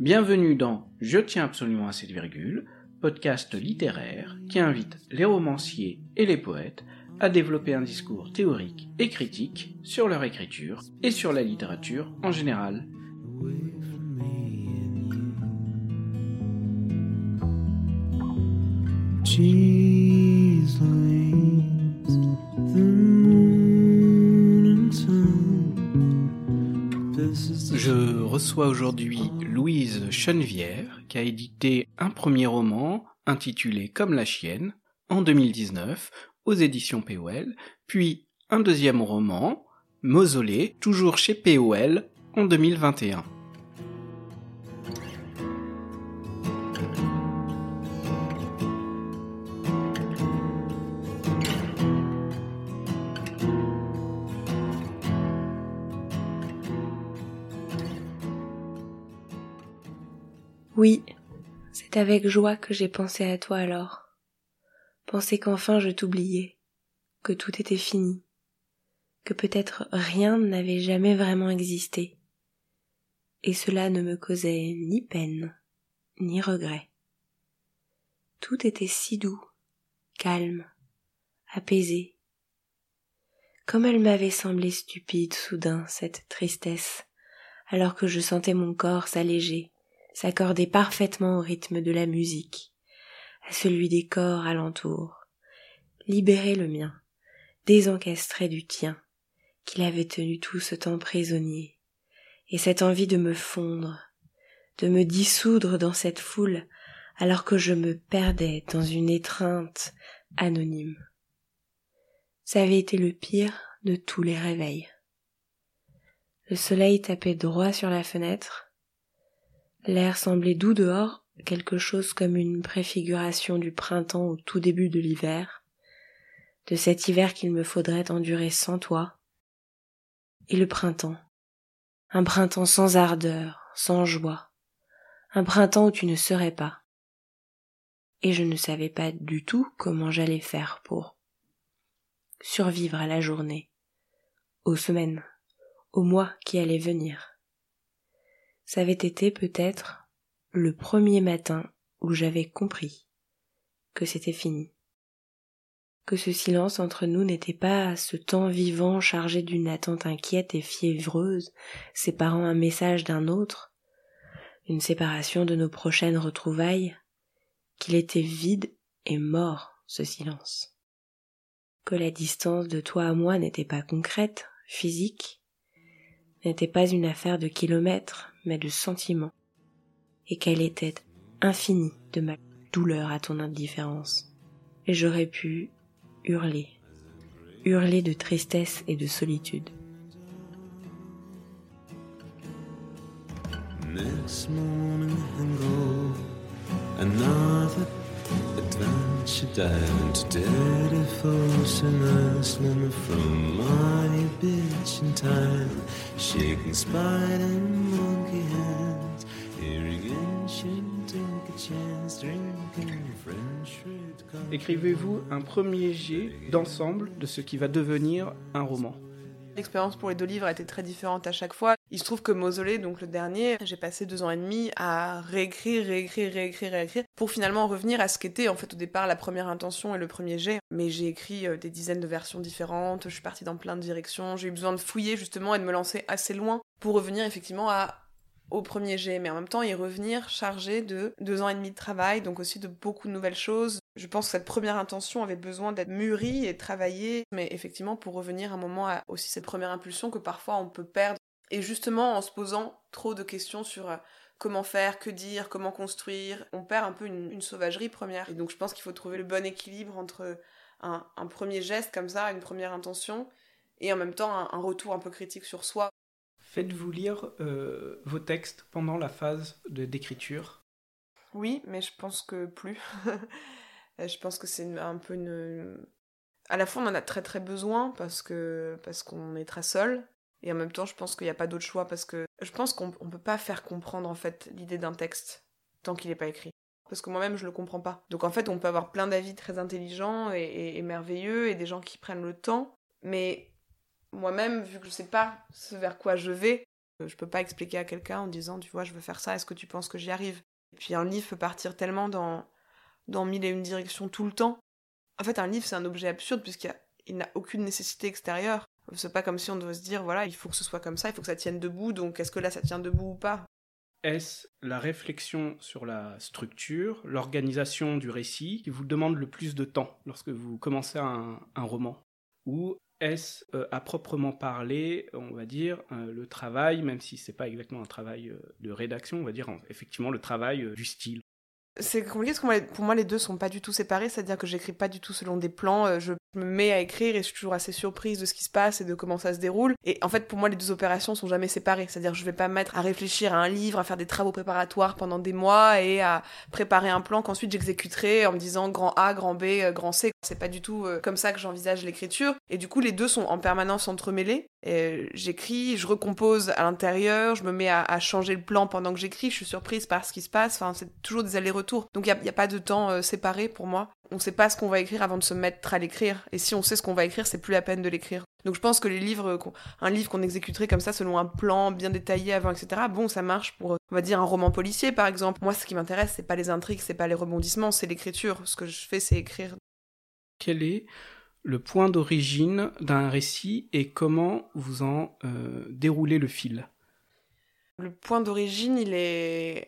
Bienvenue dans Je tiens absolument à cette virgule, podcast littéraire qui invite les romanciers et les poètes à développer un discours théorique et critique sur leur écriture et sur la littérature en général. Reçois aujourd'hui Louise Chenevière qui a édité un premier roman intitulé Comme la chienne en 2019 aux éditions POL, puis un deuxième roman, Mausolée, toujours chez POL en 2021. Oui, c'est avec joie que j'ai pensé à toi alors. Pensé qu'enfin je t'oubliais, que tout était fini, que peut-être rien n'avait jamais vraiment existé. Et cela ne me causait ni peine, ni regret. Tout était si doux, calme, apaisé. Comme elle m'avait semblé stupide soudain, cette tristesse, alors que je sentais mon corps s'alléger, s'accorder parfaitement au rythme de la musique, à celui des corps alentour, libérer le mien, désencastrer du tien, qu'il avait tenu tout ce temps prisonnier, et cette envie de me fondre, de me dissoudre dans cette foule, alors que je me perdais dans une étreinte anonyme. Ça avait été le pire de tous les réveils. Le soleil tapait droit sur la fenêtre, L'air semblait doux dehors, quelque chose comme une préfiguration du printemps au tout début de l'hiver, de cet hiver qu'il me faudrait endurer sans toi. Et le printemps, un printemps sans ardeur, sans joie, un printemps où tu ne serais pas. Et je ne savais pas du tout comment j'allais faire pour survivre à la journée, aux semaines, aux mois qui allaient venir ça avait été peut-être le premier matin où j'avais compris que c'était fini, que ce silence entre nous n'était pas ce temps vivant chargé d'une attente inquiète et fiévreuse, séparant un message d'un autre, une séparation de nos prochaines retrouvailles, qu'il était vide et mort, ce silence. Que la distance de toi à moi n'était pas concrète, physique, n'était pas une affaire de kilomètres, mais de sentiment, et qu'elle était infinie de ma douleur à ton indifférence. Et j'aurais pu hurler, hurler de tristesse et de solitude. Next morning and go another adventure dive into dirty from my bitch in time, shaking spider Écrivez-vous un premier jet d'ensemble de ce qui va devenir un roman. L'expérience pour les deux livres a été très différente à chaque fois. Il se trouve que Mausolée, donc le dernier, j'ai passé deux ans et demi à réécrire, réécrire, réécrire, réécrire, pour finalement revenir à ce qu'était en fait au départ la première intention et le premier jet. Mais j'ai écrit euh, des dizaines de versions différentes, je suis partie dans plein de directions, j'ai eu besoin de fouiller justement et de me lancer assez loin pour revenir effectivement à au premier jet, mais en même temps y revenir chargé de deux ans et demi de travail, donc aussi de beaucoup de nouvelles choses. Je pense que cette première intention avait besoin d'être mûrie et travaillée, mais effectivement pour revenir un moment à aussi cette première impulsion que parfois on peut perdre. Et justement en se posant trop de questions sur euh, comment faire, que dire, comment construire, on perd un peu une, sauvagerie première. Et donc je pense qu'il faut trouver le bon équilibre entre un, premier geste comme ça, une première intention, et en même temps un retour un peu critique sur soi. Faites-vous lire euh, vos textes pendant la phase d'écriture Oui, mais je pense que plus. je pense que c'est un peu une. À la fois, on en a très très besoin parce que parce qu'on est très seul. Et en même temps, je pense qu'il n'y a pas d'autre choix parce que je pense qu'on ne peut pas faire comprendre en fait l'idée d'un texte tant qu'il n'est pas écrit. Parce que moi-même, je le comprends pas. Donc en fait, on peut avoir plein d'avis très intelligents et merveilleux et des gens qui prennent le temps. Mais moi-même, vu que je sais pas ce vers quoi je vais, Je peux pas expliquer à quelqu'un en disant, tu vois, je veux faire ça, est-ce que tu penses que j'y arrive? Et puis un livre peut partir tellement dans, dans mille et une directions tout le temps. En fait, un livre, c'est un objet absurde puisqu'il n'a aucune nécessité extérieure. C'est pas comme si on devait se dire, voilà, il faut que ce soit comme ça, il faut que ça tienne debout, donc est-ce que là ça tient debout ou pas? Est-ce la réflexion sur la structure, l'organisation du récit qui vous demande le plus de temps lorsque vous commencez un, roman? Ou est-ce euh, à proprement parler, on va dire, euh, le travail, même si c'est pas exactement un travail euh, de rédaction, on va dire effectivement le travail du style? C'est compliqué parce que pour moi les deux sont pas du tout séparés, c'est-à-dire que j'écris pas du tout selon des plans, je me mets à écrire et je suis toujours assez surprise de ce qui se passe et de comment ça se déroule. Et en fait pour moi les deux opérations sont jamais séparées, c'est-à-dire je vais pas me mettre à réfléchir à un livre, à faire des travaux préparatoires pendant des mois et à préparer un plan qu'ensuite j'exécuterai en me disant grand A, grand B, euh, grand C. C'est pas du tout euh, comme ça que j'envisage l'écriture. Et du coup les deux sont en permanence entremêlés. J'écris, je recompose à l'intérieur, je me mets à, à changer le plan pendant que j'écris, je suis surprise par ce qui se passe. Enfin c'est toujours des allers-retours donc il n'y a, pas de temps euh, séparé pour moi. On ne sait pas ce qu'on va écrire avant de se mettre à l'écrire. Et si on sait ce qu'on va écrire, c'est plus la peine de l'écrire. Donc je pense que les livres, un livre qu'on exécuterait comme ça selon un plan bien détaillé avant, etc. Bon, ça marche pour, on va dire, un roman policier par exemple. Moi, ce qui m'intéresse, c'est pas les intrigues, c'est pas les rebondissements, c'est l'écriture. Ce que je fais, c'est écrire. Quel est le point d'origine d'un récit et comment vous en euh, déroulez le fil Le point d'origine, il est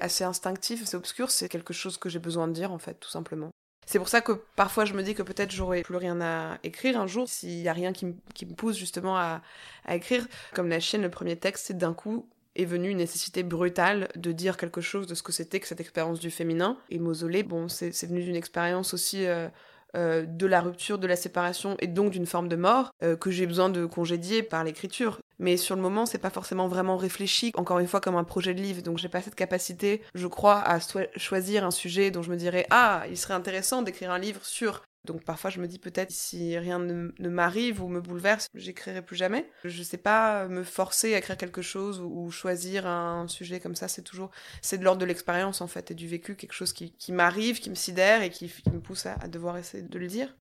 assez instinctif, c'est obscur, c'est quelque chose que j'ai besoin de dire en fait, tout simplement. C'est pour ça que parfois je me dis que peut-être j'aurai plus rien à écrire un jour, s'il y a rien qui, me pousse justement à, écrire. Comme la chienne, le premier texte, c'est d'un coup est venue une nécessité brutale de dire quelque chose de ce que c'était que cette expérience du féminin. Et Mausolée, bon, c'est venu d'une expérience aussi euh, euh, de la rupture, de la séparation et donc d'une forme de mort euh, que j'ai besoin de congédier par l'écriture. Mais sur le moment, c'est pas forcément vraiment réfléchi, encore une fois, comme un projet de livre. Donc j'ai pas cette capacité, je crois, à choisir un sujet dont je me dirais Ah, il serait intéressant d'écrire un livre sur. Donc parfois je me dis peut-être si rien ne, m'arrive ou me bouleverse, j'écrirai plus jamais. Je sais pas me forcer à écrire quelque chose ou, choisir un sujet comme ça, c'est toujours c'est de l'ordre de l'expérience en fait et du vécu, quelque chose qui, m'arrive, qui me sidère et qui, me pousse à, devoir essayer de le dire.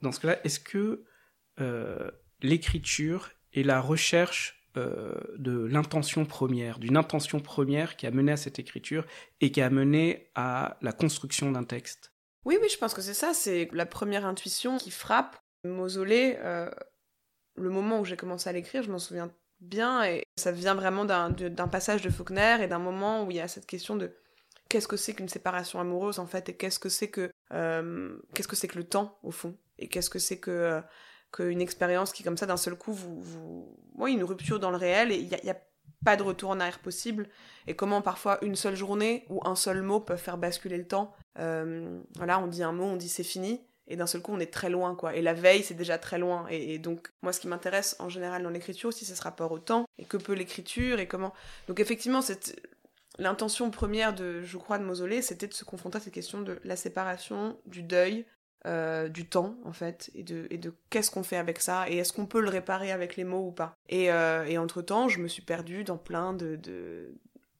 Dans ce cas-là, est-ce que euh, l'écriture et la recherche euh, de l'intention première, d'une intention première qui a mené à cette écriture et qui a mené à la construction d'un texte? Oui, oui, je pense que c'est ça, c'est la première intuition qui frappe. Mausolée, euh, le moment où j'ai commencé à l'écrire, je m'en souviens bien, et ça vient vraiment d'un passage de Faulkner et d'un moment où il y a cette question de qu'est-ce que c'est qu'une séparation amoureuse en fait, et qu'est-ce que c'est que euh, qu'est-ce que que le temps au fond, et qu'est-ce que c'est que qu'une expérience qui, comme ça, d'un seul coup, vous, vous... Oui, une rupture dans le réel, et il n'y a, pas de retour en arrière possible, et comment parfois une seule journée ou un seul mot peut faire basculer le temps. Euh, voilà, on dit un mot, on dit c'est fini, et d'un seul coup, on est très loin, quoi. Et la veille, c'est déjà très loin. Et, donc, moi, ce qui m'intéresse en général dans l'écriture aussi, c'est ce rapport au temps, et que peut l'écriture, et comment... Donc, effectivement. L'intention première de, je crois, de Mausolée, c'était de se confronter à cette question de la séparation, du deuil, euh, du temps en fait et de, de qu'est-ce qu'on fait avec ça et est-ce qu'on peut le réparer avec les mots ou pas et, euh, entre temps je me suis perdue dans plein de,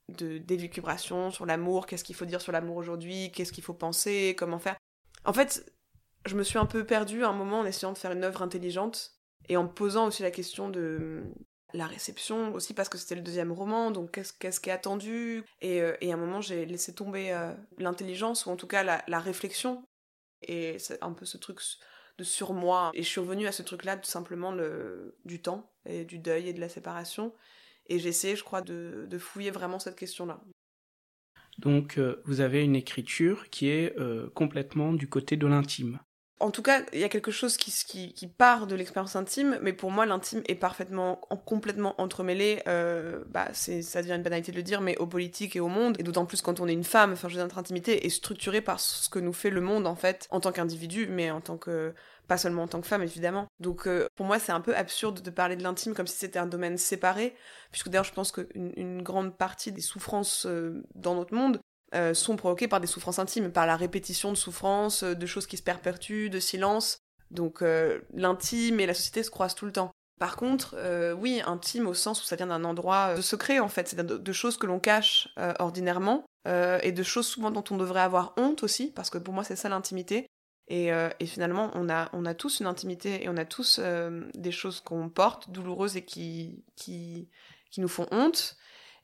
d'élucubrations sur l'amour qu'est-ce qu'il faut dire sur l'amour aujourd'hui qu'est-ce qu'il faut penser comment faire en fait je me suis un peu perdue à un moment en essayant de faire une œuvre intelligente et en me posant aussi la question de la réception aussi parce que c'était le deuxième roman donc qu'est-ce, qu'est-ce qui est attendu et, euh, et à un moment j'ai laissé tomber l'intelligence ou en tout cas la, la réflexion et c'est un peu ce truc de surmoi. Et je suis revenue à ce truc-là, tout simplement, le, du temps, et du deuil et de la séparation. Et j'ai essayé, je crois, de, de, fouiller vraiment cette question-là. Donc, euh, vous avez une écriture qui est euh, complètement du côté de l'intime en tout cas, il y a quelque chose qui, qui, part de l'expérience intime, mais pour moi, l'intime est parfaitement, complètement entremêlé. Euh, bah, ça devient une banalité de le dire, mais au politique et au monde, et d'autant plus quand on est une femme. Enfin, je veux dire, notre intimité est structurée par ce que nous fait le monde, en fait, en tant qu'individu, mais en tant que pas seulement en tant que femme évidemment. Donc euh, pour moi c'est un peu absurde de parler de l'intime comme si c'était un domaine séparé, puisque d'ailleurs je pense qu'une une grande partie des souffrances euh, dans notre monde euh, sont provoquées par des souffrances intimes, par la répétition de souffrances, de choses qui se perpétuent, de silence. Donc l'intime et la société se croisent tout le temps. Par contre, oui, intime au sens où ça vient d'un endroit de secret en fait, c'est de, choses que l'on cache ordinairement et de choses souvent dont on devrait avoir honte aussi, parce que pour moi c'est ça l'intimité. Et, et, finalement, on a, on a tous une intimité et on a tous des choses qu'on porte douloureuses et qui, qui, qui nous font honte.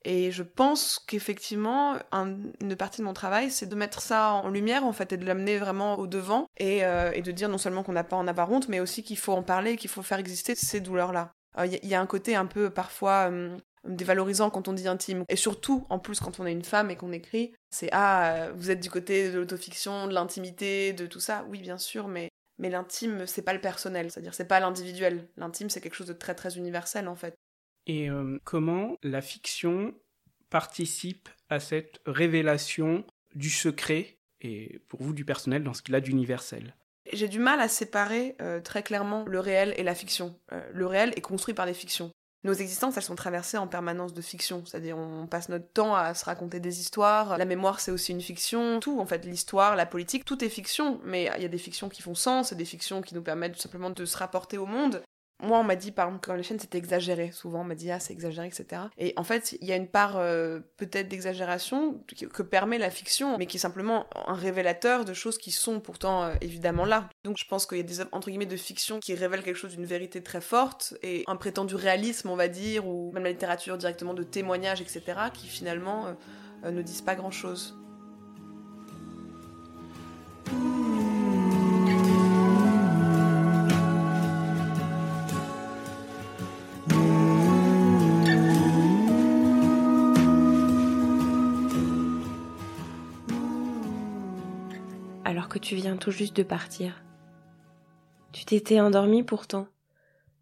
Et je pense qu'effectivement, une partie de mon travail, c'est de mettre ça en lumière, en fait, et de l'amener vraiment au devant, et, euh, et de dire non seulement qu'on n'a pas en avoir honte, mais aussi qu'il faut en parler, qu'il faut faire exister ces douleurs-là. Il y, y, a un côté un peu parfois hum, dévalorisant quand on dit intime. Et surtout, en plus, quand on est une femme et qu'on écrit, c'est ah, vous êtes du côté de l'autofiction, de l'intimité, de tout ça. Oui, bien sûr, mais mais l'intime, c'est pas le personnel, c'est-à-dire c'est pas l'individuel. L'intime, c'est quelque chose de très très universel en fait. Et euh, comment la fiction participe à cette révélation du secret et pour vous du personnel dans ce qu'il a d'universel? J'ai du mal à séparer euh, très clairement le réel et la fiction. Euh, le réel est construit par des fictions. Nos existences, elles sont traversées en permanence de fiction, c'est-à-dire on passe notre temps à se raconter des histoires, la mémoire c'est aussi une fiction, tout en fait, l'histoire, la politique, tout est fiction, mais il y a des fictions qui font sens, et des fictions qui nous permettent tout simplement de se rapporter au monde, moi, on m'a dit, par exemple, quand les chaînes, c'était exagéré. Souvent, on m'a dit, ah, c'est exagéré, etc. Et en fait, il y a une part euh, peut-être d'exagération que, permet la fiction, mais qui est simplement un révélateur de choses qui sont pourtant euh, évidemment là. Donc, je pense qu'il y a des entre guillemets de fiction qui révèlent quelque chose d'une vérité très forte et un prétendu réalisme, on va dire, ou même la littérature directement de témoignages, etc., qui finalement euh, ne disent pas grand-chose. Tu viens tout juste de partir. Tu t'étais endormi pourtant,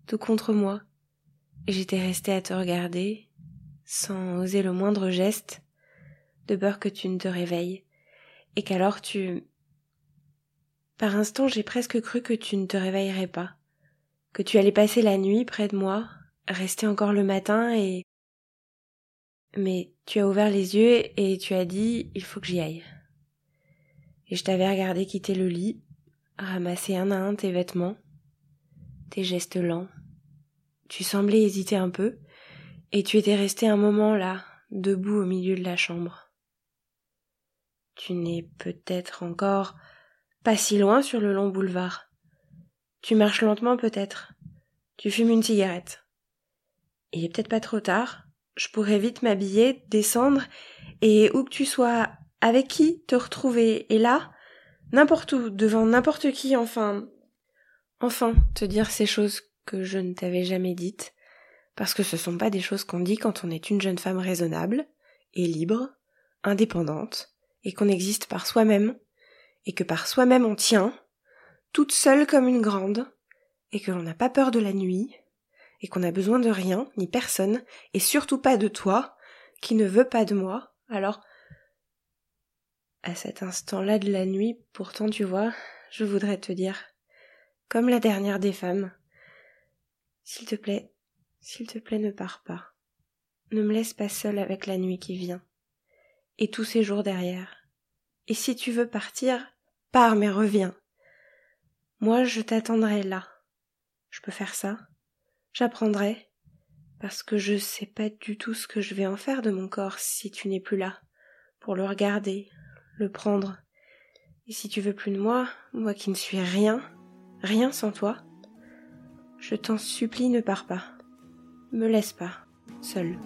tout contre moi, et j'étais restée à te regarder, sans oser le moindre geste, de peur que tu ne te réveilles, et qu'alors tu... Par instant j'ai presque cru que tu ne te réveillerais pas, que tu allais passer la nuit près de moi, rester encore le matin et... Mais tu as ouvert les yeux et tu as dit il faut que j'y aille et je t'avais regardé quitter le lit, ramasser un à un tes vêtements, tes gestes lents. Tu semblais hésiter un peu, et tu étais resté un moment là, debout au milieu de la chambre. Tu n'es peut-être encore pas si loin sur le long boulevard. Tu marches lentement peut-être. Tu fumes une cigarette. Il est peut-être pas trop tard. Je pourrais vite m'habiller, descendre, et où que tu sois, avec qui te retrouver. Et là, n'importe où, devant n'importe qui, enfin, enfin, te dire ces choses que je ne t'avais jamais dites, parce que ce sont pas des choses qu'on dit quand on est une jeune femme raisonnable et libre, indépendante, et qu'on existe par soi-même, et que par soi-même on tient, toute seule comme une grande, et que l'on n'a pas peur de la nuit, et qu'on a besoin de rien, ni personne, et surtout pas de toi, qui ne veux pas de moi, alors à cet instant-là de la nuit, pourtant tu vois, je voudrais te dire, comme la dernière des femmes, s'il te plaît, s'il te plaît, ne pars pas. Ne me laisse pas seule avec la nuit qui vient. Et tous ces jours derrière. Et si tu veux partir, pars mais reviens. Moi je t'attendrai là. Je peux faire ça. J'apprendrai. Parce que je sais pas du tout ce que je vais en faire de mon corps si tu n'es plus là. Pour le regarder, le prendre. Et si tu veux plus de moi, moi qui ne suis rien, rien sans toi, je t'en supplie ne pars pas. Me laisse pas, seule.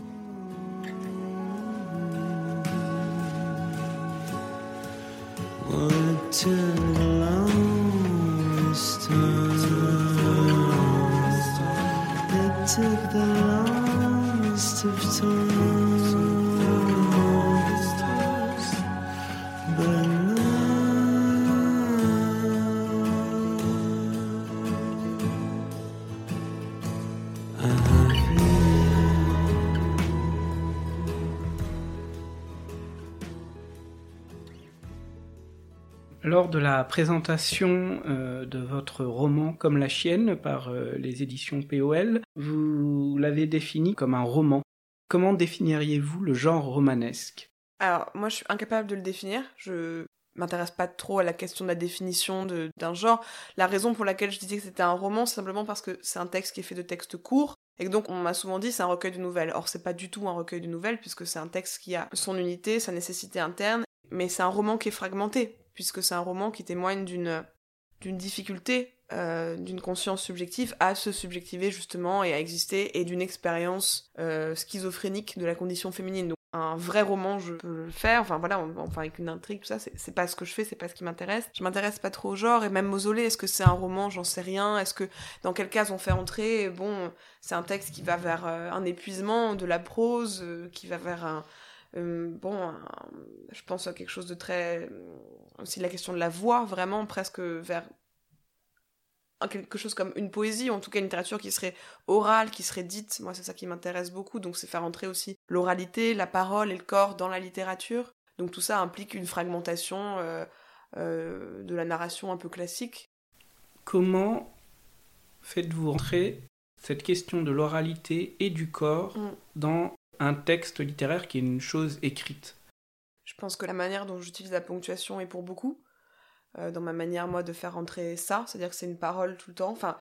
De la présentation euh, de votre roman Comme la chienne par euh, les éditions POL, vous l'avez défini comme un roman. Comment définiriez-vous le genre romanesque? Alors, moi je suis incapable de le définir. Je m'intéresse pas trop à la question de la définition d'un genre. La raison pour laquelle je disais que c'était un roman, c'est simplement parce que c'est un texte qui est fait de textes courts. Et donc on m'a souvent dit c'est un recueil de nouvelles. Or c'est pas du tout un recueil de nouvelles puisque c'est un texte qui a son unité, sa nécessité interne, mais c'est un roman qui est fragmenté puisque c'est un roman qui témoigne d'une difficulté euh, d'une conscience subjective à se subjectiver justement et à exister et d'une expérience euh, schizophrénique de la condition féminine. Donc un vrai roman, je peux le faire, enfin voilà, enfin avec une intrigue, tout ça, c'est pas ce que je fais, c'est pas ce qui m'intéresse. Je m'intéresse pas trop au genre, et même Mausolée, est-ce que c'est un roman, j'en sais rien, est-ce que dans quel cas on fait entrer, bon, c'est un texte qui va vers un épuisement de la prose, qui va vers un, euh, bon, je pense à quelque chose de très. aussi la question de la voix, vraiment presque vers quelque chose comme une poésie, ou en tout cas une littérature qui serait orale, qui serait dite. Moi, c'est ça qui m'intéresse beaucoup. Donc, c'est faire entrer aussi l'oralité, la parole et le corps dans la littérature. Donc, tout ça implique une fragmentation euh, euh, de la narration un peu classique. Comment faites-vous entrer cette question de l'oralité et du corps mm. dans un texte littéraire qui est une chose écrite Je pense que la manière dont j'utilise la ponctuation est pour beaucoup. Euh, dans ma manière, moi, de faire entrer ça, c'est-à-dire que c'est une parole tout le temps. Enfin,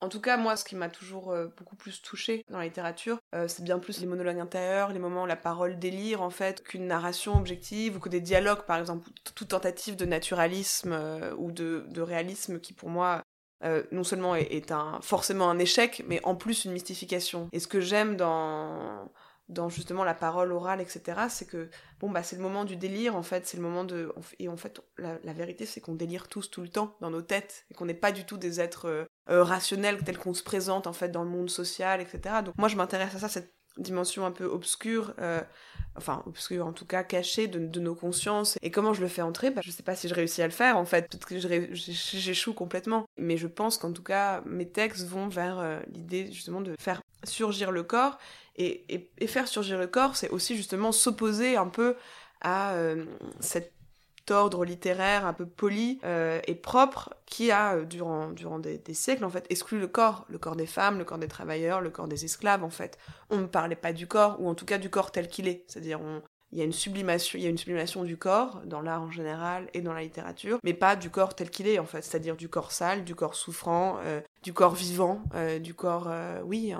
en tout cas, moi, ce qui m'a toujours euh, beaucoup plus touché dans la littérature, euh, c'est bien plus les monologues intérieurs, les moments où la parole délire, en fait, qu'une narration objective ou que des dialogues, par exemple, toute tentative de naturalisme ou de, réalisme qui, pour moi, non seulement est, est, un, forcément un échec, mais en plus une mystification. Et ce que j'aime dans dans justement la parole orale, etc., c'est que bon bah c'est le moment du délire en fait, c'est le moment de et en fait la, vérité c'est qu'on délire tous tout le temps dans nos têtes et qu'on n'est pas du tout des êtres euh, euh, rationnels tels qu'on se présente en fait dans le monde social, etc. Donc moi je m'intéresse à ça cette dimension un peu obscure, euh, enfin obscure en tout cas cachée de, nos consciences. Et comment je le fais entrer bah, Je sais pas si je réussis à le faire en fait, peut-être que j'échoue complètement. Mais je pense qu'en tout cas mes textes vont vers l'idée justement de faire surgir le corps et, faire surgir le corps, c'est aussi justement s'opposer un peu à euh, cet ordre littéraire un peu poli euh, et propre qui a, euh, durant, durant des, siècles, en fait, exclu le corps. Le corps des femmes, le corps des travailleurs, le corps des esclaves, en fait. On ne parlait pas du corps, ou en tout cas du corps tel qu'il est. C'est-à-dire, il y a une sublimation, il y a une sublimation du corps dans l'art en général et dans la littérature, mais pas du corps tel qu'il est en fait, c'est-à-dire du corps sale, du corps souffrant, du corps vivant, du corps, oui,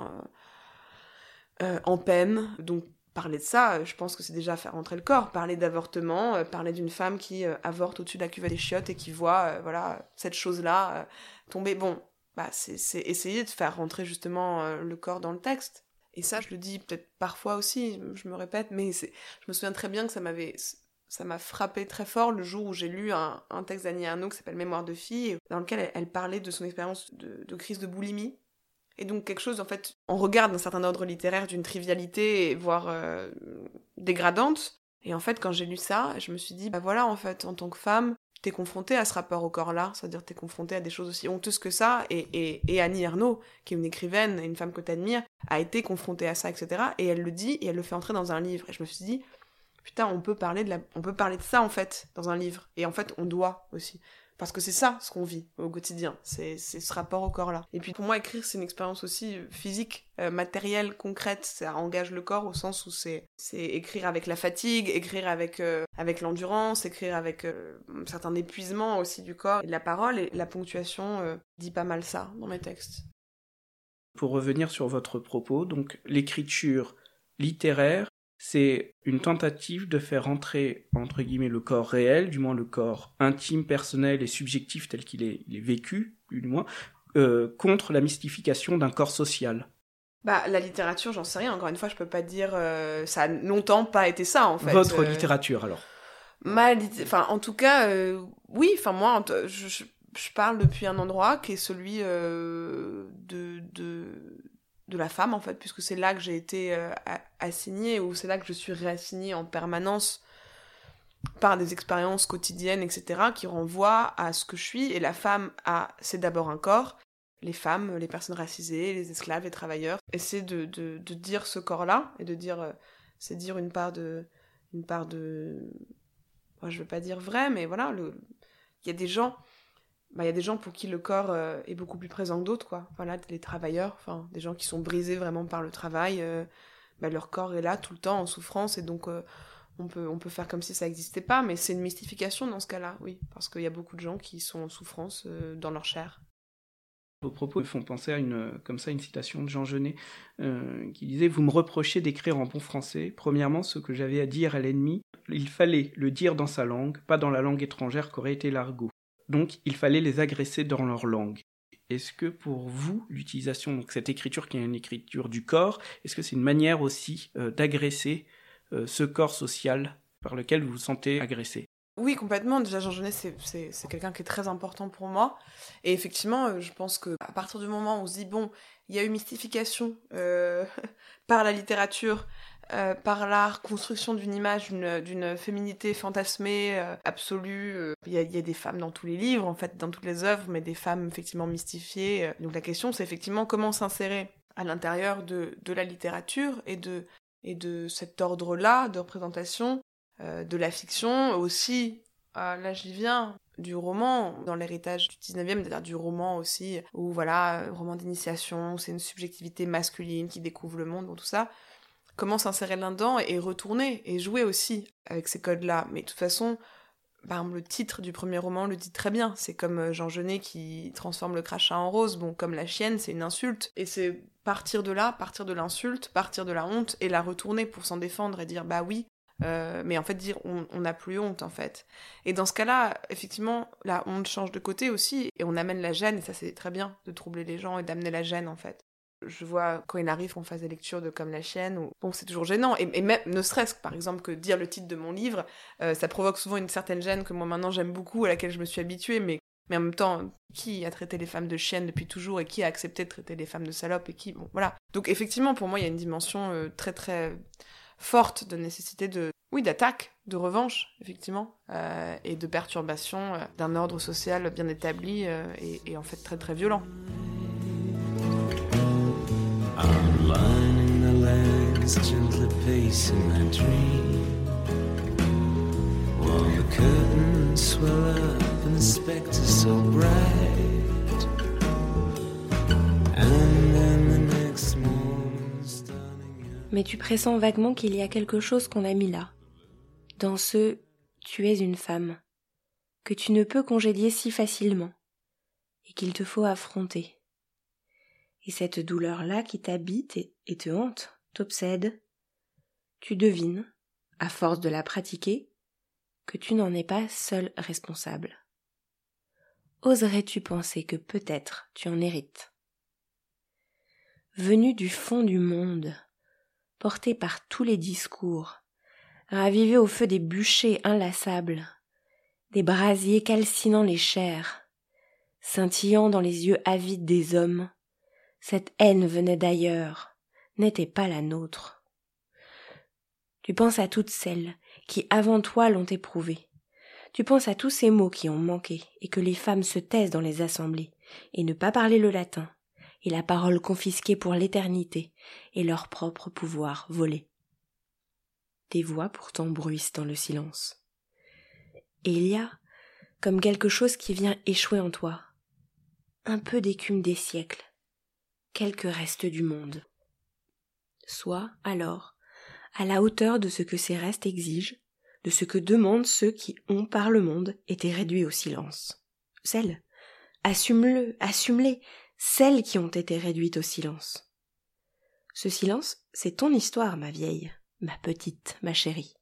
euh, en peine. Donc parler de ça, euh, je pense que c'est déjà faire entrer le corps. Parler d'avortement, euh, parler d'une femme qui avorte au-dessus de la cuve des chiottes et qui voit, voilà, cette chose-là tomber. Bon, bah c'est essayer de faire rentrer justement le corps dans le texte. Et ça, je le dis peut-être parfois aussi, je me répète, mais je me souviens très bien que ça m'avait ça m'a frappé très fort le jour où j'ai lu un, texte d'Annie Arnaud qui s'appelle Mémoire de fille, dans lequel elle, parlait de son expérience de, crise de boulimie et donc quelque chose, en fait, on regarde un certain ordre littéraire d'une trivialité, voire euh, dégradante. Et en fait, quand j'ai lu ça, je me suis dit, bah voilà, en fait, en tant que femme, t'es confrontée à ce rapport au corps-là, c'est-à-dire t'es confrontée à des choses aussi honteuses que ça, et, et, Annie Ernaux, qui est une écrivaine une femme que t'admires, a été confrontée à ça, etc. Et elle le dit, et elle le fait entrer dans un livre. Et je me suis dit, putain, on peut parler de la... on peut parler de ça, en fait, dans un livre. Et en fait, on doit aussi. Parce que c'est ça ce qu'on vit au quotidien, c'est ce rapport au corps-là. Et puis pour moi, écrire, c'est une expérience aussi euh, physique, euh, matérielle, concrète. Ça engage le corps au sens où c'est écrire avec la fatigue, écrire avec, euh, avec l'endurance, écrire avec un certain épuisement aussi du corps et de la parole. Et la ponctuation dit pas mal ça dans mes textes. Pour revenir sur votre propos, donc l'écriture littéraire c'est une tentative de faire entrer, entre guillemets, le corps réel, du moins le corps intime, personnel et subjectif tel qu'il est, vécu, plus du moins, euh, contre la mystification d'un corps social. Bah, la littérature, j'en sais rien. Encore une fois, je peux pas dire. Euh, ça a longtemps pas été ça, en fait. Votre euh. littérature, alors Ma Enfin, en tout cas, oui. Enfin, moi, je, je, parle depuis un endroit qui est celui de, de, de la femme en fait, puisque c'est là que j'ai été euh, assignée ou c'est là que je suis réassignée en permanence par des expériences quotidiennes, etc., qui renvoient à ce que je suis. Et la femme a, c'est d'abord un corps. Les femmes, les personnes racisées, les esclaves, les travailleurs, essaient de, de, de dire ce corps-là et de dire, euh, c'est dire une part de, une part de, je veux pas dire vrai, mais voilà, il y a des gens bah, y a des gens pour qui le corps euh, est beaucoup plus présent que d'autres, quoi. Voilà, les travailleurs, enfin, des gens qui sont brisés vraiment par le travail, euh, bah, leur corps est là tout le temps en souffrance et donc euh, on, peut, faire comme si ça n'existait pas, mais c'est une mystification dans ce cas-là, oui, parce qu'il y a beaucoup de gens qui sont en souffrance dans leur chair. Vos propos me font penser à une, comme ça, une citation de Jean Genet qui disait Vous me reprochez d'écrire en bon français. Premièrement, ce que j'avais à dire à l'ennemi, il fallait le dire dans sa langue, pas dans la langue étrangère qu'aurait été l'argot. Donc il fallait les agresser dans leur langue. est-ce que pour vous, l'utilisation, cette écriture qui est une écriture du corps, est-ce que c'est une manière aussi euh, d'agresser euh, ce corps social par lequel vous vous sentez agressé? Oui, complètement. Déjà, Jean Genet, c'est quelqu'un qui est très important pour moi. Et effectivement, euh, je pense que à partir du moment où on se dit, bon, il y a eu mystification par la littérature, euh, par l'art, construction d'une image, d'une féminité fantasmée, euh, absolue. Euh, il y, a, des femmes dans tous les livres, en fait, dans toutes les œuvres, mais des femmes effectivement mystifiées. Donc la question, c'est effectivement comment s'insérer à l'intérieur de, la littérature et de, et de cet ordre-là de représentation de la fiction, aussi, là j'y viens, du roman, dans l'héritage du 19e, c'est-à-dire du roman aussi, où voilà, roman d'initiation, c'est une subjectivité masculine qui découvre le monde, tout ça comment s'insérer là-dedans et retourner et jouer aussi avec ces codes-là. Mais de toute façon, le titre du premier roman le dit très bien. C'est comme euh, Jean Genet qui transforme le crachat en rose. Bon, comme la chienne, c'est une insulte. Et c'est partir de là, partir de l'insulte, partir de la honte et la retourner pour s'en défendre et dire bah oui. Euh, mais en fait, dire on n'a plus honte en fait. Et dans ce cas-là, effectivement, la honte change de côté aussi et on amène la gêne. Et ça, c'est très bien de troubler les gens et d'amener la gêne en fait. Je vois quand il arrive qu'on fasse des lectures de Comme la chienne, ou... bon, c'est toujours gênant. Et, même, ne serait-ce que, par exemple, que dire le titre de mon livre, euh, ça provoque souvent une certaine gêne que moi maintenant j'aime beaucoup, à laquelle je me suis habituée, mais, mais en même temps, qui a traité les femmes de chiennes depuis toujours et qui a accepté de traiter les femmes de salopes et qui, bon, voilà. Donc effectivement, pour moi, il y a une dimension euh, très très forte de nécessité de, oui, d'attaque, de revanche, effectivement, euh, et de perturbation d'un ordre social bien établi et, et en fait très très violent. Mais tu pressens vaguement qu'il y a quelque chose qu'on a mis là. Dans ce tu es une femme, que tu ne peux congédier si facilement, et qu'il te faut affronter. Et cette douleur-là qui t'habite et, te hante, t'obsède, tu devines, à force de la pratiquer, que tu n'en es pas seul responsable. Oserais-tu penser que peut-être tu en hérites? Venu du fond du monde, porté par tous les discours, ravivé au feu des bûchers inlassables, des brasiers calcinant les chairs, scintillant dans les yeux avides des hommes, cette haine venait d'ailleurs, n'était pas la nôtre. Tu penses à toutes celles qui avant toi l'ont éprouvée. Tu penses à tous ces mots qui ont manqué et que les femmes se taisent dans les assemblées et ne pas parler le latin et la parole confisquée pour l'éternité et leur propre pouvoir volé. Des voix pourtant bruissent dans le silence. Et il y a comme quelque chose qui vient échouer en toi, un peu d'écume des siècles, quelques restes du monde. Sois, alors, à la hauteur de ce que ces restes exigent, de ce que demandent ceux qui ont, par le monde, été réduits au silence. Celles, assume-le, assume-les, celles qui ont été réduites au silence. Ce silence, c'est ton histoire, ma vieille, ma petite, ma chérie.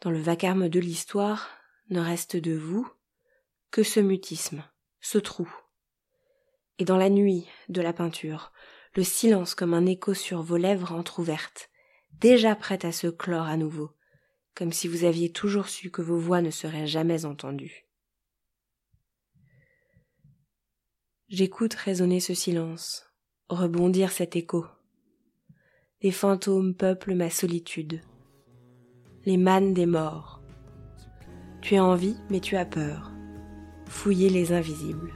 Dans le vacarme de l'histoire, ne reste de vous que ce mutisme, ce trou, et dans la nuit de la peinture, le silence comme un écho sur vos lèvres entr'ouvertes, déjà prêtes à se clore à nouveau, comme si vous aviez toujours su que vos voix ne seraient jamais entendues. J'écoute résonner ce silence, rebondir cet écho. Des fantômes peuplent ma solitude, les mânes des morts. Tu as envie, mais tu as peur. Fouiller les invisibles.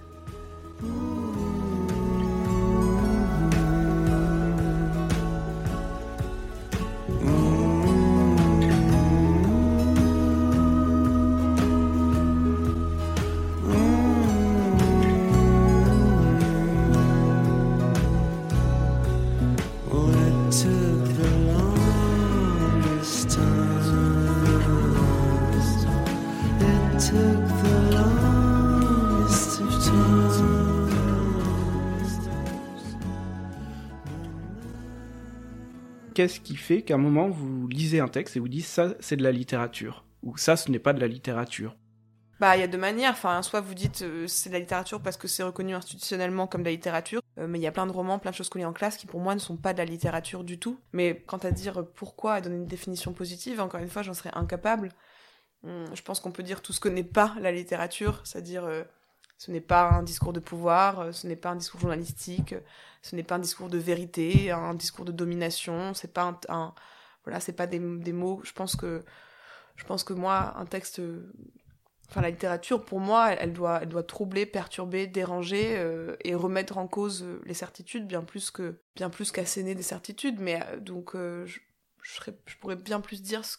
Qu'est-ce qui fait qu'à un moment vous lisez un texte et vous dites ça c'est de la littérature ou ça ce n'est pas de la littérature bah, il y a deux manières. Enfin, soit vous dites euh, c'est de la littérature parce que c'est reconnu institutionnellement comme de la littérature, euh, mais il y a plein de romans, plein de choses qu'on lit en classe qui pour moi ne sont pas de la littérature du tout. Mais quant à dire pourquoi, à donner une définition positive, encore une fois, j'en serais incapable. Hum, je pense qu'on peut dire tout ce que n'est pas la littérature, c'est-à-dire euh, ce n'est pas un discours de pouvoir, ce n'est pas un discours journalistique, ce n'est pas un discours de vérité, un discours de domination, c'est pas un, voilà, c'est pas des, mots. Je pense que je pense que moi, un texte enfin la littérature pour moi elle, doit elle doit troubler perturber déranger euh, et remettre en cause euh, les certitudes bien plus que bien plus qu'asséner des certitudes mais euh, donc je, je, pourrais bien plus dire ce,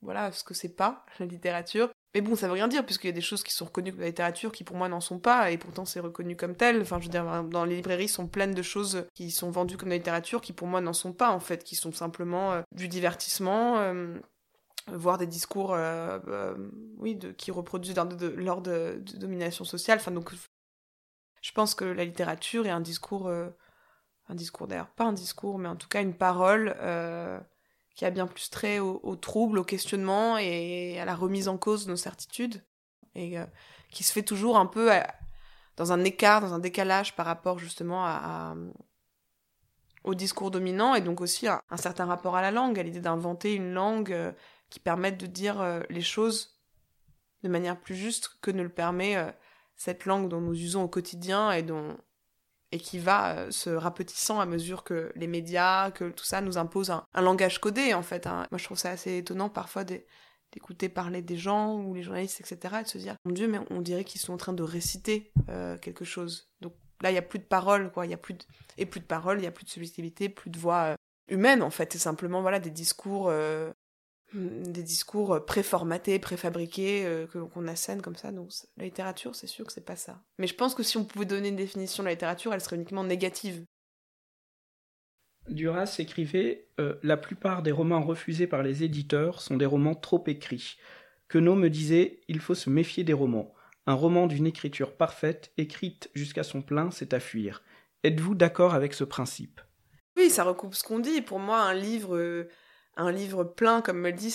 voilà ce que c'est pas la littérature mais bon ça veut rien dire puisqu'il y a des choses qui sont reconnues comme la littérature qui pour moi n'en sont pas et pourtant c'est reconnu comme tel. Enfin je veux dire dans les librairies sont pleines de choses qui sont vendues comme la littérature qui pour moi n'en sont pas en fait qui sont simplement du divertissement voir des discours euh, euh, oui de, qui reproduisent lors de, de, domination sociale. Enfin donc je pense que la littérature est un discours euh, un discours d'ailleurs pas un discours mais en tout cas une parole qui a bien plus trait au, trouble au questionnement et à la remise en cause de nos certitudes et qui se fait toujours un peu dans un écart dans un décalage par rapport justement à, au discours dominant et donc aussi un, un certain rapport à la langue à l'idée d'inventer une langue qui permettent de dire euh, les choses de manière plus juste que ne le permet euh, cette langue dont nous usons au quotidien et dont et qui va euh, se rapetissant à mesure que les médias, que tout ça nous impose un, langage codé en fait. Hein. Moi je trouve ça assez étonnant parfois d'écouter parler des gens ou les journalistes etc et de se dire mon dieu mais on dirait qu'ils sont en train de réciter quelque chose. Donc là il y a plus de paroles quoi, y a plus de... et plus de paroles, il y a plus de subjectivité, plus de voix humaine en fait, c'est simplement voilà des discours des discours euh, préformatés, préfabriqués, euh, qu'on assène comme ça. Donc la littérature, c'est sûr que c'est pas ça. Mais je pense que si on pouvait donner une définition de la littérature, elle serait uniquement négative. Duras écrivait euh, La plupart des romans refusés par les éditeurs sont des romans trop écrits. Queneau me disait Il faut se méfier des romans. Un roman d'une écriture parfaite, écrite jusqu'à son plein, c'est à fuir. Êtes-vous d'accord avec ce principe? Oui, ça recoupe ce qu'on dit. Pour moi, un livre un livre plein, comme me le dit,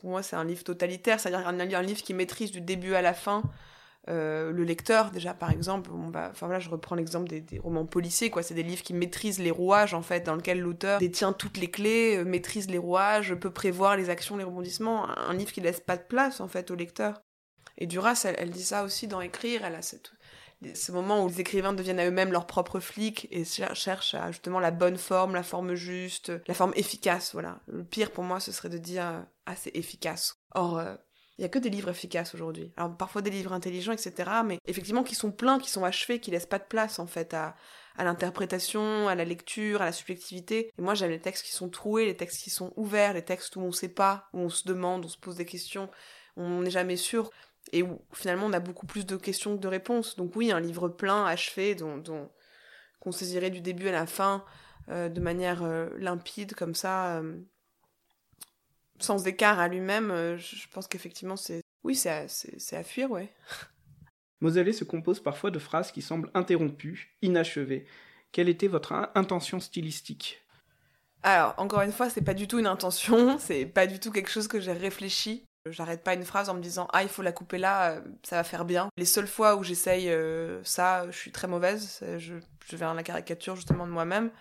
pour moi c'est un livre totalitaire, c'est-à-dire un, un, livre qui maîtrise du début à la fin euh, le lecteur. Déjà par exemple, je reprends l'exemple des, romans policiers, quoi. C'est des livres qui maîtrisent les rouages en fait, dans lequel l'auteur détient toutes les clés, euh, maîtrise les rouages, peut prévoir les actions, les rebondissements. Un, livre qui laisse pas de place en fait au lecteur. Et Duras, elle, elle dit ça aussi dans Écrire. Elle a cette, ce moment où les écrivains deviennent à eux-mêmes leurs propres flics et cherchent à, justement la bonne forme, la forme juste, la forme efficace, voilà. Le pire pour moi, ce serait de dire euh, ah c'est efficace. Or, il euh, y a que des livres efficaces aujourd'hui. Alors parfois des livres intelligents, etc. Mais effectivement qui sont pleins, qui sont achevés, qui laissent pas de place en fait à, l'interprétation, à la lecture, à la subjectivité. Et moi j'aime les textes qui sont troués, les textes qui sont ouverts, les textes où on sait pas, où on se demande, on se pose des questions, on n'est jamais sûr et où finalement on a beaucoup plus de questions que de réponses. Donc oui, un livre plein, achevé, dont, dont qu'on saisirait du début à la fin euh, de manière euh, limpide comme ça, euh, sans écart à lui-même, je pense qu'effectivement c'est oui c'est à, c'est, à fuir, ouais. Mosellet se compose parfois de phrases qui semblent interrompues, inachevées. Quelle était votre intention stylistique? Alors, encore une fois, c'est pas du tout une intention, c'est pas du tout quelque chose que j'ai réfléchi. J'arrête pas une phrase en me disant ah il faut la couper là, euh, ça va faire bien. Les seules fois où j'essaye euh, ça, je suis très mauvaise. Je, je vais dans la caricature justement de moi-même.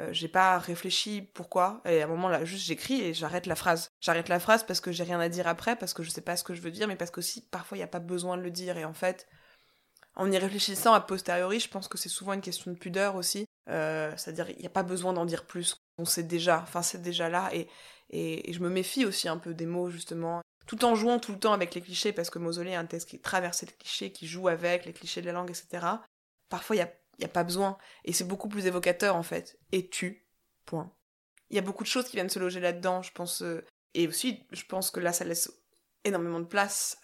Euh, j'ai pas réfléchi pourquoi et à un moment là juste j'écris et j'arrête la phrase. J'arrête la phrase parce que j'ai rien à dire après, parce que je sais pas ce que je veux dire, mais parce qu'aussi parfois il y a pas besoin de le dire et en fait en y réfléchissant a posteriori, je pense que c'est souvent une question de pudeur aussi. C'est-à-dire il n'y a pas besoin d'en dire plus. On sait déjà, enfin c'est déjà là et, et, je me méfie aussi un peu des mots justement tout en jouant tout le temps avec les clichés, parce que Mausolée est un texte qui traverse les clichés, qui joue avec les clichés de la langue, etc. Parfois, il n'y a, a pas besoin. Et c'est beaucoup plus évocateur, en fait. Et tu, point. Il y a beaucoup de choses qui viennent se loger là-dedans, je pense. Euh, et aussi, je pense que là, ça laisse énormément de place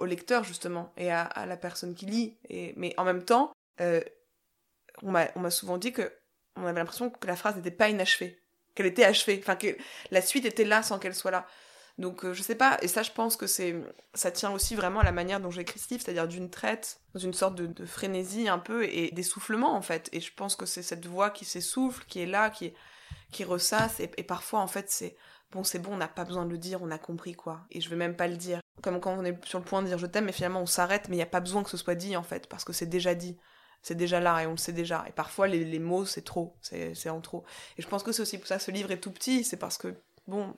au lecteur, justement, et à, la personne qui lit. Et, mais en même temps, euh, on m'a souvent dit que on avait l'impression que la phrase n'était pas inachevée, qu'elle était achevée, enfin que la suite était là sans qu'elle soit là. Donc euh, je sais pas, et ça je pense que c'est ça tient aussi vraiment à la manière dont j'écris ce livre, c'est-à-dire d'une traite, dans une sorte de, frénésie un peu et d'essoufflement en fait. Et je pense que c'est cette voix qui s'essouffle, qui est là, qui, qui ressasse, et, parfois en fait c'est bon c'est bon, on n'a pas besoin de le dire, on a compris quoi. Et je veux même pas le dire. Comme quand on est sur le point de dire je t'aime, mais finalement on s'arrête, mais il n'y a pas besoin que ce soit dit en fait, parce que c'est déjà dit. C'est déjà là et on le sait déjà. Et parfois les, les mots c'est trop, c'est en trop. Et je pense que c'est aussi pour ça que ce livre est tout petit, c'est parce que, bon,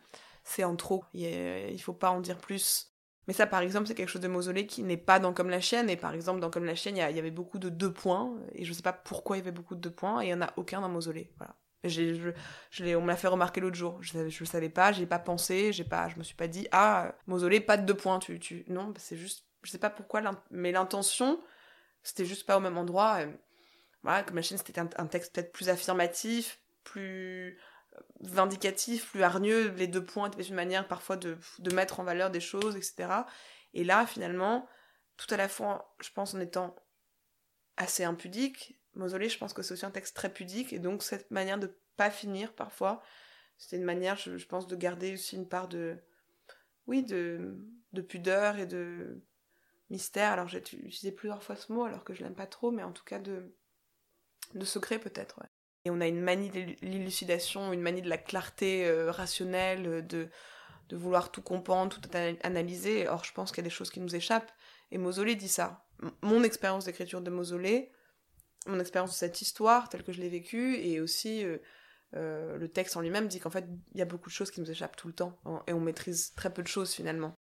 c'est en trop. Il, faut pas en dire plus. Mais ça, par exemple, c'est quelque chose de mausolée qui n'est pas dans Comme la chienne. Et par exemple, dans Comme la chienne, il y, avait beaucoup de deux points. Et je sais pas pourquoi il y avait beaucoup de deux points. Et il y en a aucun dans mausolée. Voilà. Je, je on me l'a fait remarquer l'autre jour. Je, je le savais pas, j'ai pas pensé, j'ai pas, je me suis pas dit ah mausolée pas de deux points. Tu, tu... non, c'est juste, je sais pas pourquoi, mais l'intention c'était juste pas au même endroit. voilà, comme la chaîne c'était un, texte peut-être plus affirmatif, plus vindicatif, plus hargneux. Les deux points étaient une manière parfois de, mettre en valeur des choses, etc. Et là finalement, tout à la fois, je pense en étant assez impudique, Mausolée, je pense que c'est aussi un texte très pudique, et donc cette manière de pas finir parfois, c'était une manière, je, pense, de garder aussi une part de, oui, de, de pudeur et de mystère. Alors j'ai utilisé plusieurs fois ce mot, alors que je l'aime pas trop, mais en tout cas de secret peut-être. Et on a une manie de l'élucidation, une manie de la clarté euh, rationnelle, de, de vouloir tout comprendre, tout analyser. Or, je pense qu'il y a des choses qui nous échappent. Et Mausolée dit ça. mon expérience d'écriture de Mausolée, mon expérience de cette histoire telle que je l'ai vécue et aussi euh, euh, le texte en lui-même dit qu'en fait il y a beaucoup de choses qui nous échappent tout le temps et on maîtrise très peu de choses finalement.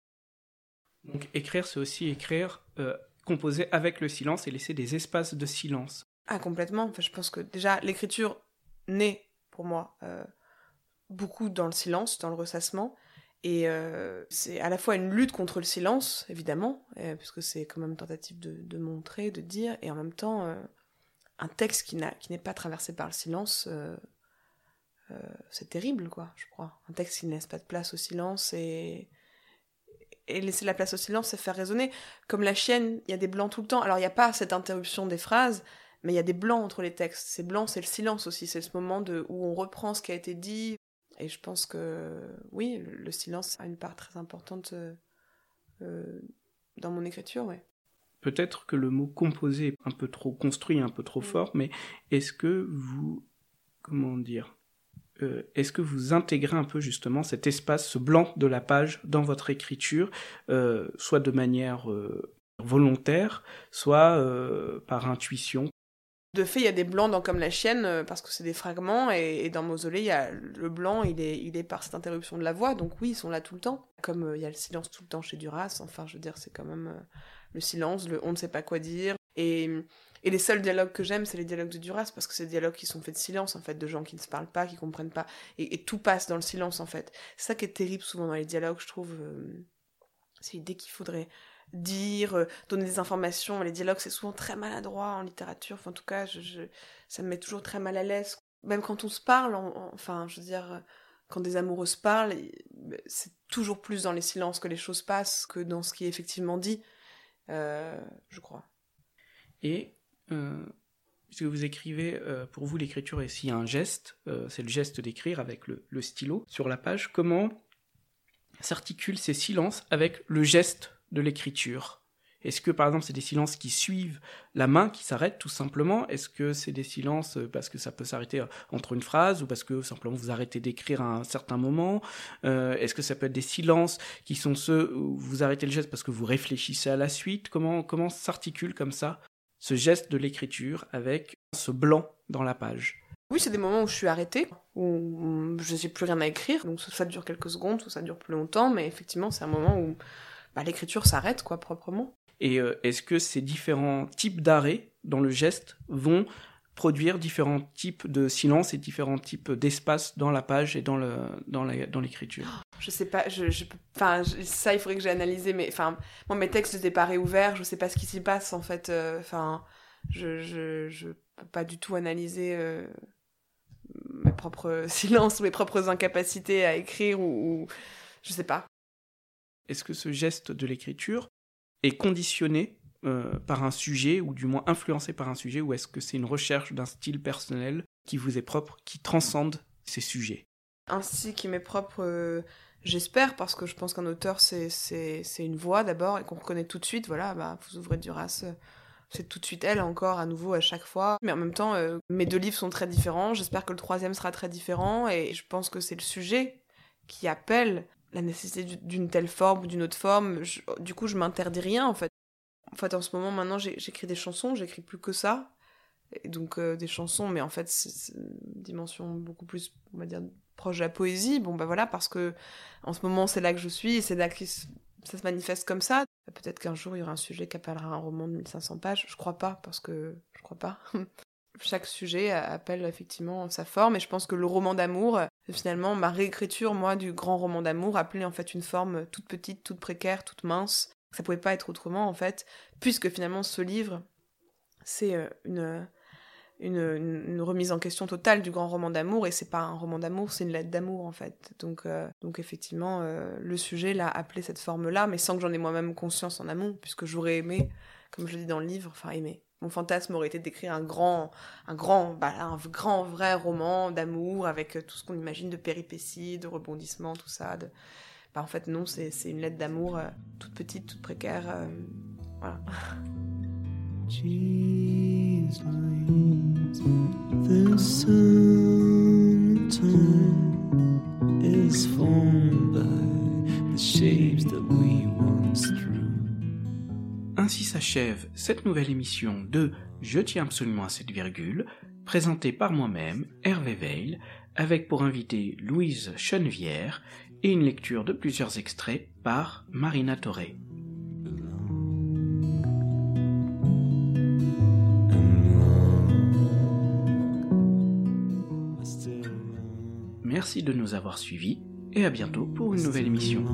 Donc écrire c'est aussi écrire, euh, composer avec le silence et laisser des espaces de silence. Ah complètement, enfin, je pense que déjà l'écriture naît pour moi beaucoup dans le silence, dans le ressassement. Et c'est à la fois une lutte contre le silence, évidemment, puisque c'est quand même une tentative de, montrer, de dire, et en même temps, un texte qui n'est pas traversé par le silence, euh, euh, c'est terrible, quoi, je crois. Un texte qui ne laisse pas de place au silence et, et laisser la place au silence, c'est faire résonner. Comme la chienne, il y a des blancs tout le temps. Alors, il n'y a pas cette interruption des phrases, mais il y a des blancs entre les textes. Ces blancs, c'est le silence aussi. C'est ce moment de, où on reprend ce qui a été dit. Et je pense que, oui, le silence a une part très importante euh, dans mon écriture, ouais. Peut-être que le mot composé est un peu trop construit, un peu trop mm. fort, mais est-ce que vous, comment dire, euh, est-ce que vous intégrez un peu justement cet espace, ce blanc de la page dans votre écriture, euh, soit de manière euh, volontaire, soit par intuition de fait, il y a des blancs dans Comme la chienne, parce que c'est des fragments, et, dans Mausolée, il y a le blanc, il est, il est par cette interruption de la voix, donc oui, ils sont là tout le temps. Comme il y a le silence tout le temps chez Duras, enfin, je veux dire, c'est quand même le silence, le on ne sait pas quoi dire. Et, et les seuls dialogues que j'aime, c'est les dialogues de Duras, parce que c'est des dialogues qui sont faits de silence, en fait, de gens qui ne se parlent pas, qui comprennent pas. Et, tout passe dans le silence, en fait. C'est ça qui est terrible souvent dans les dialogues, je trouve. Euh, c'est l'idée qu'il faudrait dire, euh, donner des informations. Les dialogues, c'est souvent très maladroit en littérature. Enfin, en tout cas, ça me met toujours très mal à l'aise. Même quand on se parle, enfin, je veux dire, quand des amoureux se parlent, c'est toujours plus dans les silences que les choses passent que dans ce qui est effectivement dit. Euh, je crois. Et euh, puisque vous écrivez, euh, pour vous l'écriture est aussi un geste, c'est le geste d'écrire avec le, stylo sur la page, comment s'articulent ces silences avec le geste de l'écriture. Est-ce que par exemple c'est des silences qui suivent la main qui s'arrête tout simplement? Est-ce que c'est des silences euh, parce que ça peut s'arrêter euh, entre une phrase ou parce que simplement vous arrêtez d'écrire à un certain moment? Euh, Est-ce que ça peut être des silences qui sont ceux où vous arrêtez le geste parce que vous réfléchissez à la suite? Comment comment s'articule comme ça ce geste de l'écriture avec ce blanc dans la page? Oui, c'est des moments où je suis arrêtée, où je n'ai plus rien à écrire, donc ça dure quelques secondes, soit ça dure plus longtemps, mais effectivement, c'est un moment où bah, l'écriture s'arrête, quoi, proprement. Et euh, est-ce que ces différents types d'arrêts dans le geste vont produire différents types de silence et différents types d'espace dans la page et dans le dans dans l'écriture? Je sais pas, je, je enfin ça il faudrait que j'ai analysé, mais enfin moi mes textes étaient pas réouverts, je sais pas ce qui s'y passe en fait, euh, enfin je, je je peux pas du tout analyser euh, mes propres silences, mes propres incapacités à écrire ou, ou je sais pas. Est-ce que ce geste de l'écriture est conditionné euh, par un sujet, ou du moins influencé par un sujet, ou est-ce que c'est une recherche d'un style personnel qui vous est propre, qui transcende ces sujets? Un style qui m'est propre, euh, j'espère, parce que je pense qu'un auteur, c'est, une voix d'abord, et qu'on reconnaît tout de suite, voilà, bah, vous ouvrez Duras, euh, c'est tout de suite elle encore à nouveau à chaque fois. Mais en même temps, mes deux livres sont très différents, j'espère que le troisième sera très différent, et je pense que c'est le sujet qui appelle la nécessité d'une telle forme ou d'une autre forme. du coup, je m'interdis rien en fait. En fait, en ce moment, maintenant, j'écris des chansons, j'écris plus que ça. Et donc, euh, des chansons, mais en fait, c'est une dimension beaucoup plus, on va dire, proche de la poésie. Bon, bah voilà, parce que en ce moment, c'est là que je suis, et c'est là que ça se manifeste comme ça. Peut-être qu'un jour, il y aura un sujet qui appellera un roman de 1500 pages. Je crois pas, parce que je crois pas. Chaque sujet appelle effectivement sa forme, et je pense que le roman d'amour, finalement, ma réécriture, moi, du grand roman d'amour, appelait en fait une forme toute petite, toute précaire, toute mince. Ça pouvait pas être autrement, en fait, puisque finalement, ce livre, c'est euh, une, remise en question totale du grand roman d'amour et c'est pas un roman d'amour, c'est une lettre d'amour en fait. Donc, euh, donc effectivement, euh, le sujet l'a appelé cette forme-là, mais sans que j'en ai moi-même conscience en amont, puisque j'aurais aimé, comme je le dis dans le livre, enfin aimé. Mon fantasme aurait été d'écrire un grand, un grand, bah, un grand vrai roman d'amour avec tout ce qu'on imagine de péripéties, de rebondissements, tout ça. De... Bah, en fait non, c'est une lettre d'amour euh, toute petite, toute précaire. voilà. Ainsi s'achève cette nouvelle émission de Je tiens absolument à cette virgule, présentée par moi-même, Hervé Veil, avec pour invité Louise Chenevière et une lecture de plusieurs extraits par Marina Toré. Merci de nous avoir suivis et à bientôt pour une nouvelle émission.